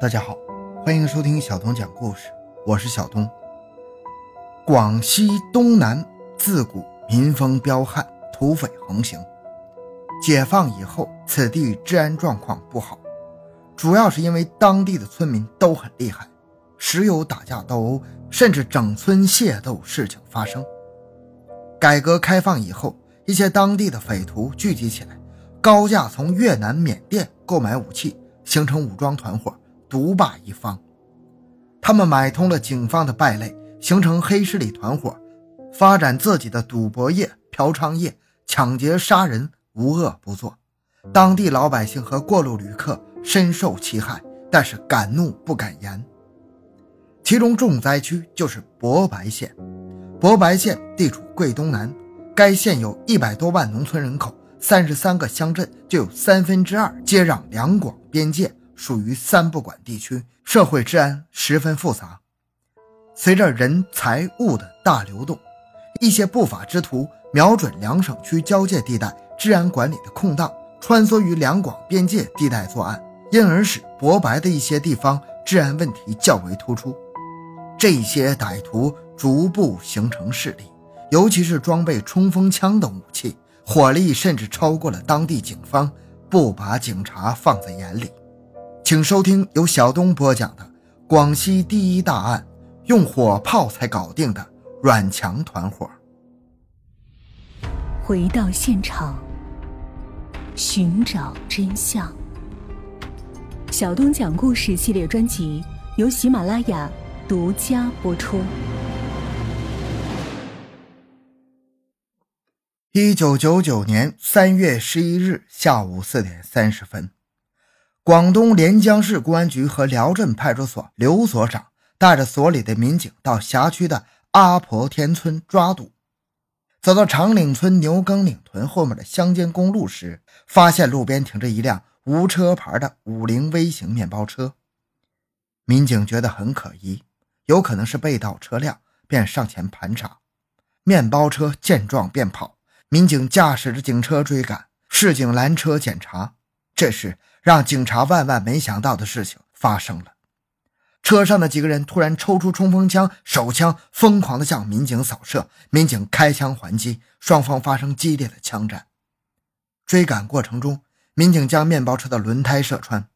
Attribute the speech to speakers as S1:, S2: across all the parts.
S1: 大家好，欢迎收听小东讲故事，我是小东。广西东南自古民风彪悍，土匪横行。解放以后，此地治安状况不好，主要是因为当地的村民都很厉害，时有打架斗殴，甚至整村械斗事情发生。改革开放以后，一些当地的匪徒聚集起来，高价从越南、缅甸购买武器，形成武装团伙。独霸一方，他们买通了警方的败类，形成黑势力团伙，发展自己的赌博业、嫖娼业，抢劫杀人，无恶不作。当地老百姓和过路旅客深受其害，但是敢怒不敢言。其中重灾区就是博白县。博白县地处桂东南，该县有一百多万农村人口，三十三个乡镇就有三分之二接壤两广边界。属于三不管地区，社会治安十分复杂。随着人财物的大流动，一些不法之徒瞄准两省区交界地带治安管理的空档，穿梭于两广边界地带作案，因而使博白的一些地方治安问题较为突出。这些歹徒逐步形成势力，尤其是装备冲锋枪等武器，火力甚至超过了当地警方，不把警察放在眼里。请收听由小东播讲的广西第一大案，用火炮才搞定的阮强团伙。
S2: 回到现场，寻找真相。小东讲故事系列专辑由喜马拉雅独家播出。
S1: 一九九九年三月十一日下午四点三十分。广东连江市公安局和辽镇派出所刘所长带着所里的民警到辖区的阿婆田村抓赌。走到长岭村牛耕岭屯后面的乡间公路时，发现路边停着一辆无车牌的五菱微型面包车。民警觉得很可疑，有可能是被盗车辆，便上前盘查。面包车见状便跑，民警驾驶着警车追赶，市警拦车检查。这时。让警察万万没想到的事情发生了，车上的几个人突然抽出冲锋枪、手枪，疯狂地向民警扫射。民警开枪还击，双方发生激烈的枪战。追赶过程中，民警将面包车的轮胎射穿。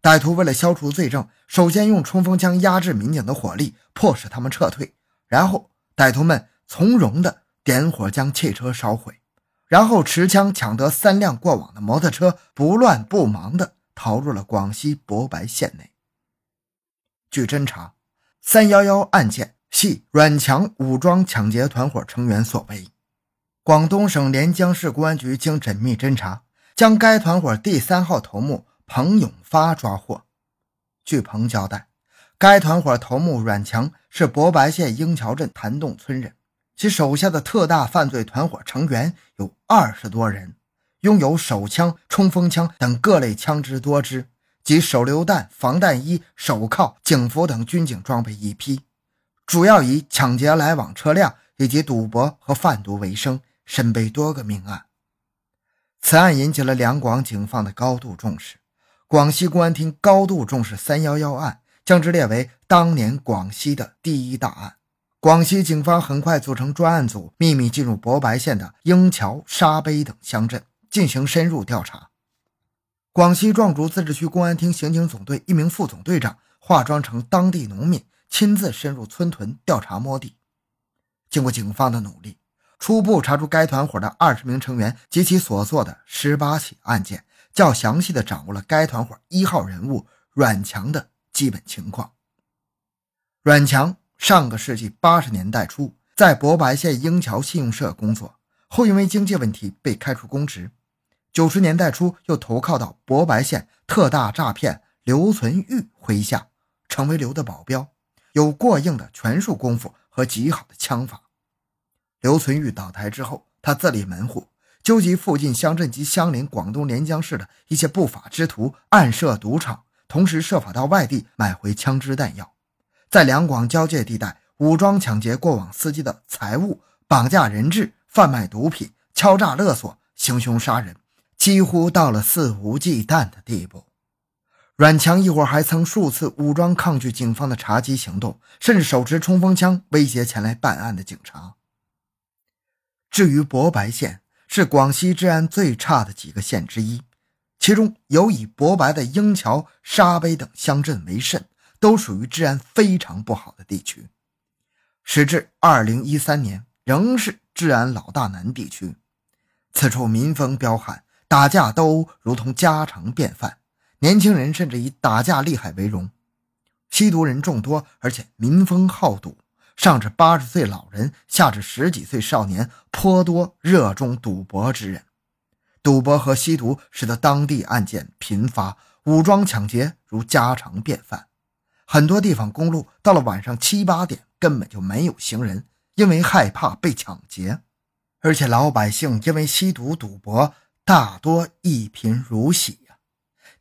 S1: 歹徒为了消除罪证，首先用冲锋枪压制民警的火力，迫使他们撤退。然后，歹徒们从容地点火将汽车烧毁。然后持枪抢得三辆过往的摩托车，不乱不忙地逃入了广西博白县内。据侦查，三幺幺案件系阮强武装抢劫团伙成员所为。广东省连江市公安局经缜密侦查，将该团伙第三号头目彭永发抓获。据彭交代，该团伙头目阮强是博白县英桥镇潭洞村人。其手下的特大犯罪团伙成员有二十多人，拥有手枪、冲锋枪等各类枪支多支，及手榴弹、防弹衣、手铐、警服等军警装备一批，主要以抢劫来往车辆以及赌博和贩毒为生，身背多个命案。此案引起了两广警方的高度重视，广西公安厅高度重视“三幺幺案”，将之列为当年广西的第一大案。广西警方很快组成专案组，秘密进入博白县的英桥、沙碑等乡镇进行深入调查。广西壮族自治区公安厅刑警总队一名副总队长化妆成当地农民，亲自深入村屯调查摸底。经过警方的努力，初步查出该团伙的二十名成员及其所做的十八起案件，较详细的掌握了该团伙一号人物阮强的基本情况。阮强。上个世纪八十年代初，在博白县英桥信用社工作，后因为经济问题被开除公职。九十年代初，又投靠到博白县特大诈骗刘存玉麾下，成为刘的保镖，有过硬的拳术功夫和极好的枪法。刘存玉倒台之后，他自立门户，纠集附近乡镇及相邻广东连江市的一些不法之徒，暗设赌场，同时设法到外地买回枪支弹药。在两广交界地带，武装抢劫过往司机的财物，绑架人质，贩卖毒品，敲诈勒索，行凶杀人，几乎到了肆无忌惮的地步。阮强一伙还曾数次武装抗拒警方的查缉行动，甚至手持冲锋枪威胁前来办案的警察。至于博白县，是广西治安最差的几个县之一，其中有以博白的英桥、沙碑等乡镇为甚，都属于治安非常不好的地区。时至二零一三年，仍是治安老大难地区。此处民风彪悍，打架斗殴如同家常便饭，年轻人甚至以打架厉害为荣。吸毒人众多，而且民风好赌，上至八十岁老人，下至十几岁少年，颇多热衷赌博之人。赌博和吸毒使得当地案件频发，武装抢劫如家常便饭。很多地方公路到了晚上七八点。根本就没有行人，因为害怕被抢劫，而且老百姓因为吸毒赌博，大多一贫如洗呀。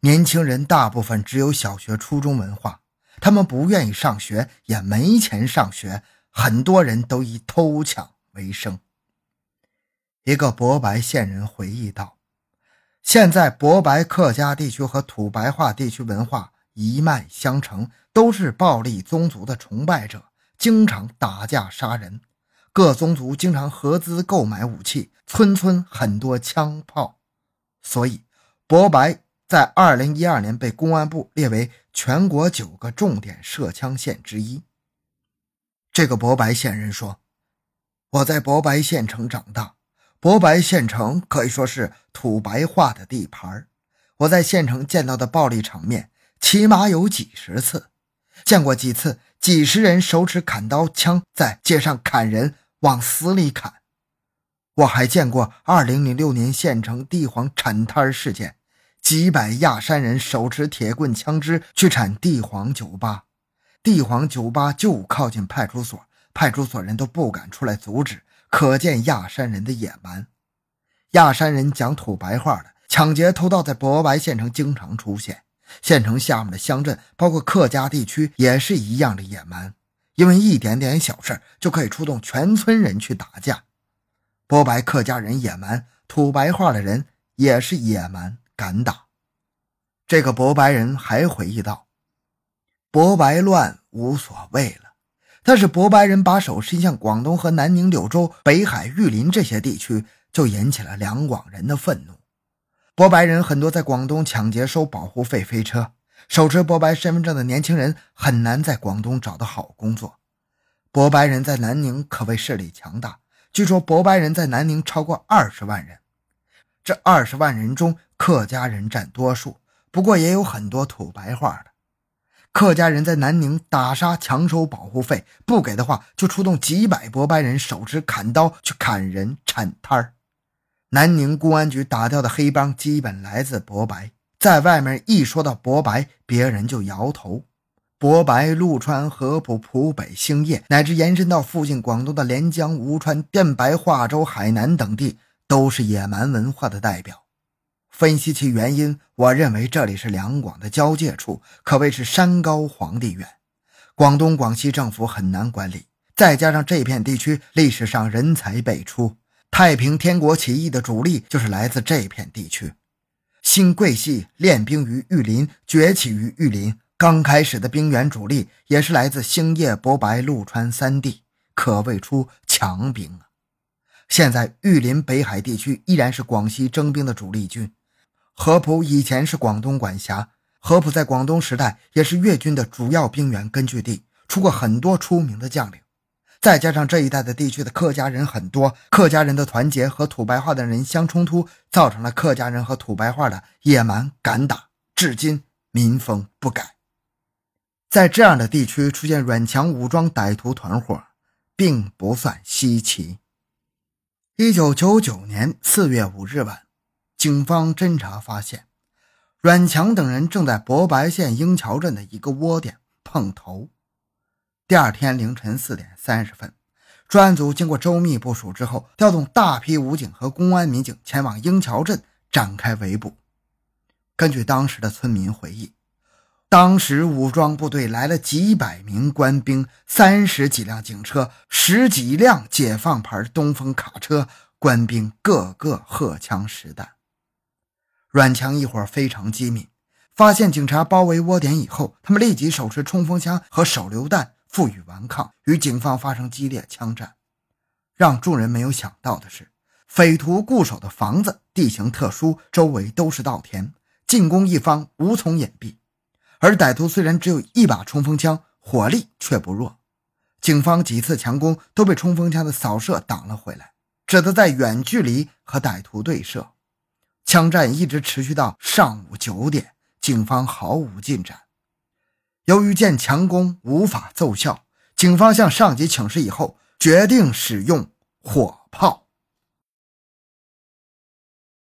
S1: 年轻人大部分只有小学、初中文化，他们不愿意上学，也没钱上学，很多人都以偷抢为生。一个博白县人回忆道：“现在博白客家地区和土白话地区文化一脉相承，都是暴力宗族的崇拜者。”经常打架杀人，各宗族经常合资购买武器，村村很多枪炮，所以博白在二零一二年被公安部列为全国九个重点涉枪县之一。这个博白县人说：“我在博白县城长大，博白县城可以说是土白话的地盘我在县城见到的暴力场面起码有几十次，见过几次。”几十人手持砍刀枪在街上砍人，往死里砍。我还见过2006年县城地黄铲摊事件，几百亚山人手持铁棍枪支去铲地黄酒吧，地黄酒吧就靠近派出所，派出所人都不敢出来阻止，可见亚山人的野蛮。亚山人讲土白话的，抢劫偷盗在博白县城经常出现。县城下面的乡镇，包括客家地区，也是一样的野蛮。因为一点点小事就可以出动全村人去打架。博白客家人野蛮，土白话的人也是野蛮，敢打。这个博白人还回忆道：“博白乱无所谓了，但是博白人把手伸向广东和南宁、柳州、北海、玉林这些地区，就引起了两广人的愤怒。”博白人很多在广东抢劫收保护费飞车，手持博白身份证的年轻人很难在广东找到好工作。博白人在南宁可谓势力强大，据说博白人在南宁超过二十万人，这二十万人中客家人占多数，不过也有很多土白话的。客家人在南宁打杀强收保护费，不给的话就出动几百博白人手持砍刀去砍人铲摊儿。南宁公安局打掉的黑帮基本来自博白，在外面一说到博白，别人就摇头。博白、陆川、合浦、浦北、兴业，乃至延伸到附近广东的连江、吴川、电白、化州、海南等地，都是野蛮文化的代表。分析其原因，我认为这里是两广的交界处，可谓是山高皇帝远，广东、广西政府很难管理。再加上这片地区历史上人才辈出。太平天国起义的主力就是来自这片地区，新桂系练兵于玉林，崛起于玉林。刚开始的兵员主力也是来自兴业、博白、陆川三地，可谓出强兵啊。现在玉林北海地区依然是广西征兵的主力军。合浦以前是广东管辖，合浦在广东时代也是粤军的主要兵员根据地，出过很多出名的将领。再加上这一带的地区的客家人很多，客家人的团结和土白话的人相冲突，造成了客家人和土白话的野蛮敢打，至今民风不改。在这样的地区出现软强武装歹徒团伙，并不算稀奇。一九九九年四月五日晚，警方侦查发现，阮强等人正在博白县英桥镇的一个窝点碰头。第二天凌晨四点三十分，专案组经过周密部署之后，调动大批武警和公安民警前往英桥镇展开围捕。根据当时的村民回忆，当时武装部队来了几百名官兵，三十几辆警车，十几辆解放牌东风卡车，官兵个个荷枪实弹。阮强一伙非常机敏，发现警察包围窝点以后，他们立即手持冲锋枪和手榴弹负隅顽抗，与警方发生激烈枪战。让众人没有想到的是，匪徒固守的房子地形特殊，周围都是稻田，进攻一方无从隐蔽。而歹徒虽然只有一把冲锋枪，火力却不弱。警方几次强攻都被冲锋枪的扫射挡了回来，只得在远距离和歹徒对射。枪战一直持续到上午九点。警方毫无进展。由于见强攻无法奏效，警方向上级请示以后，决定使用火炮。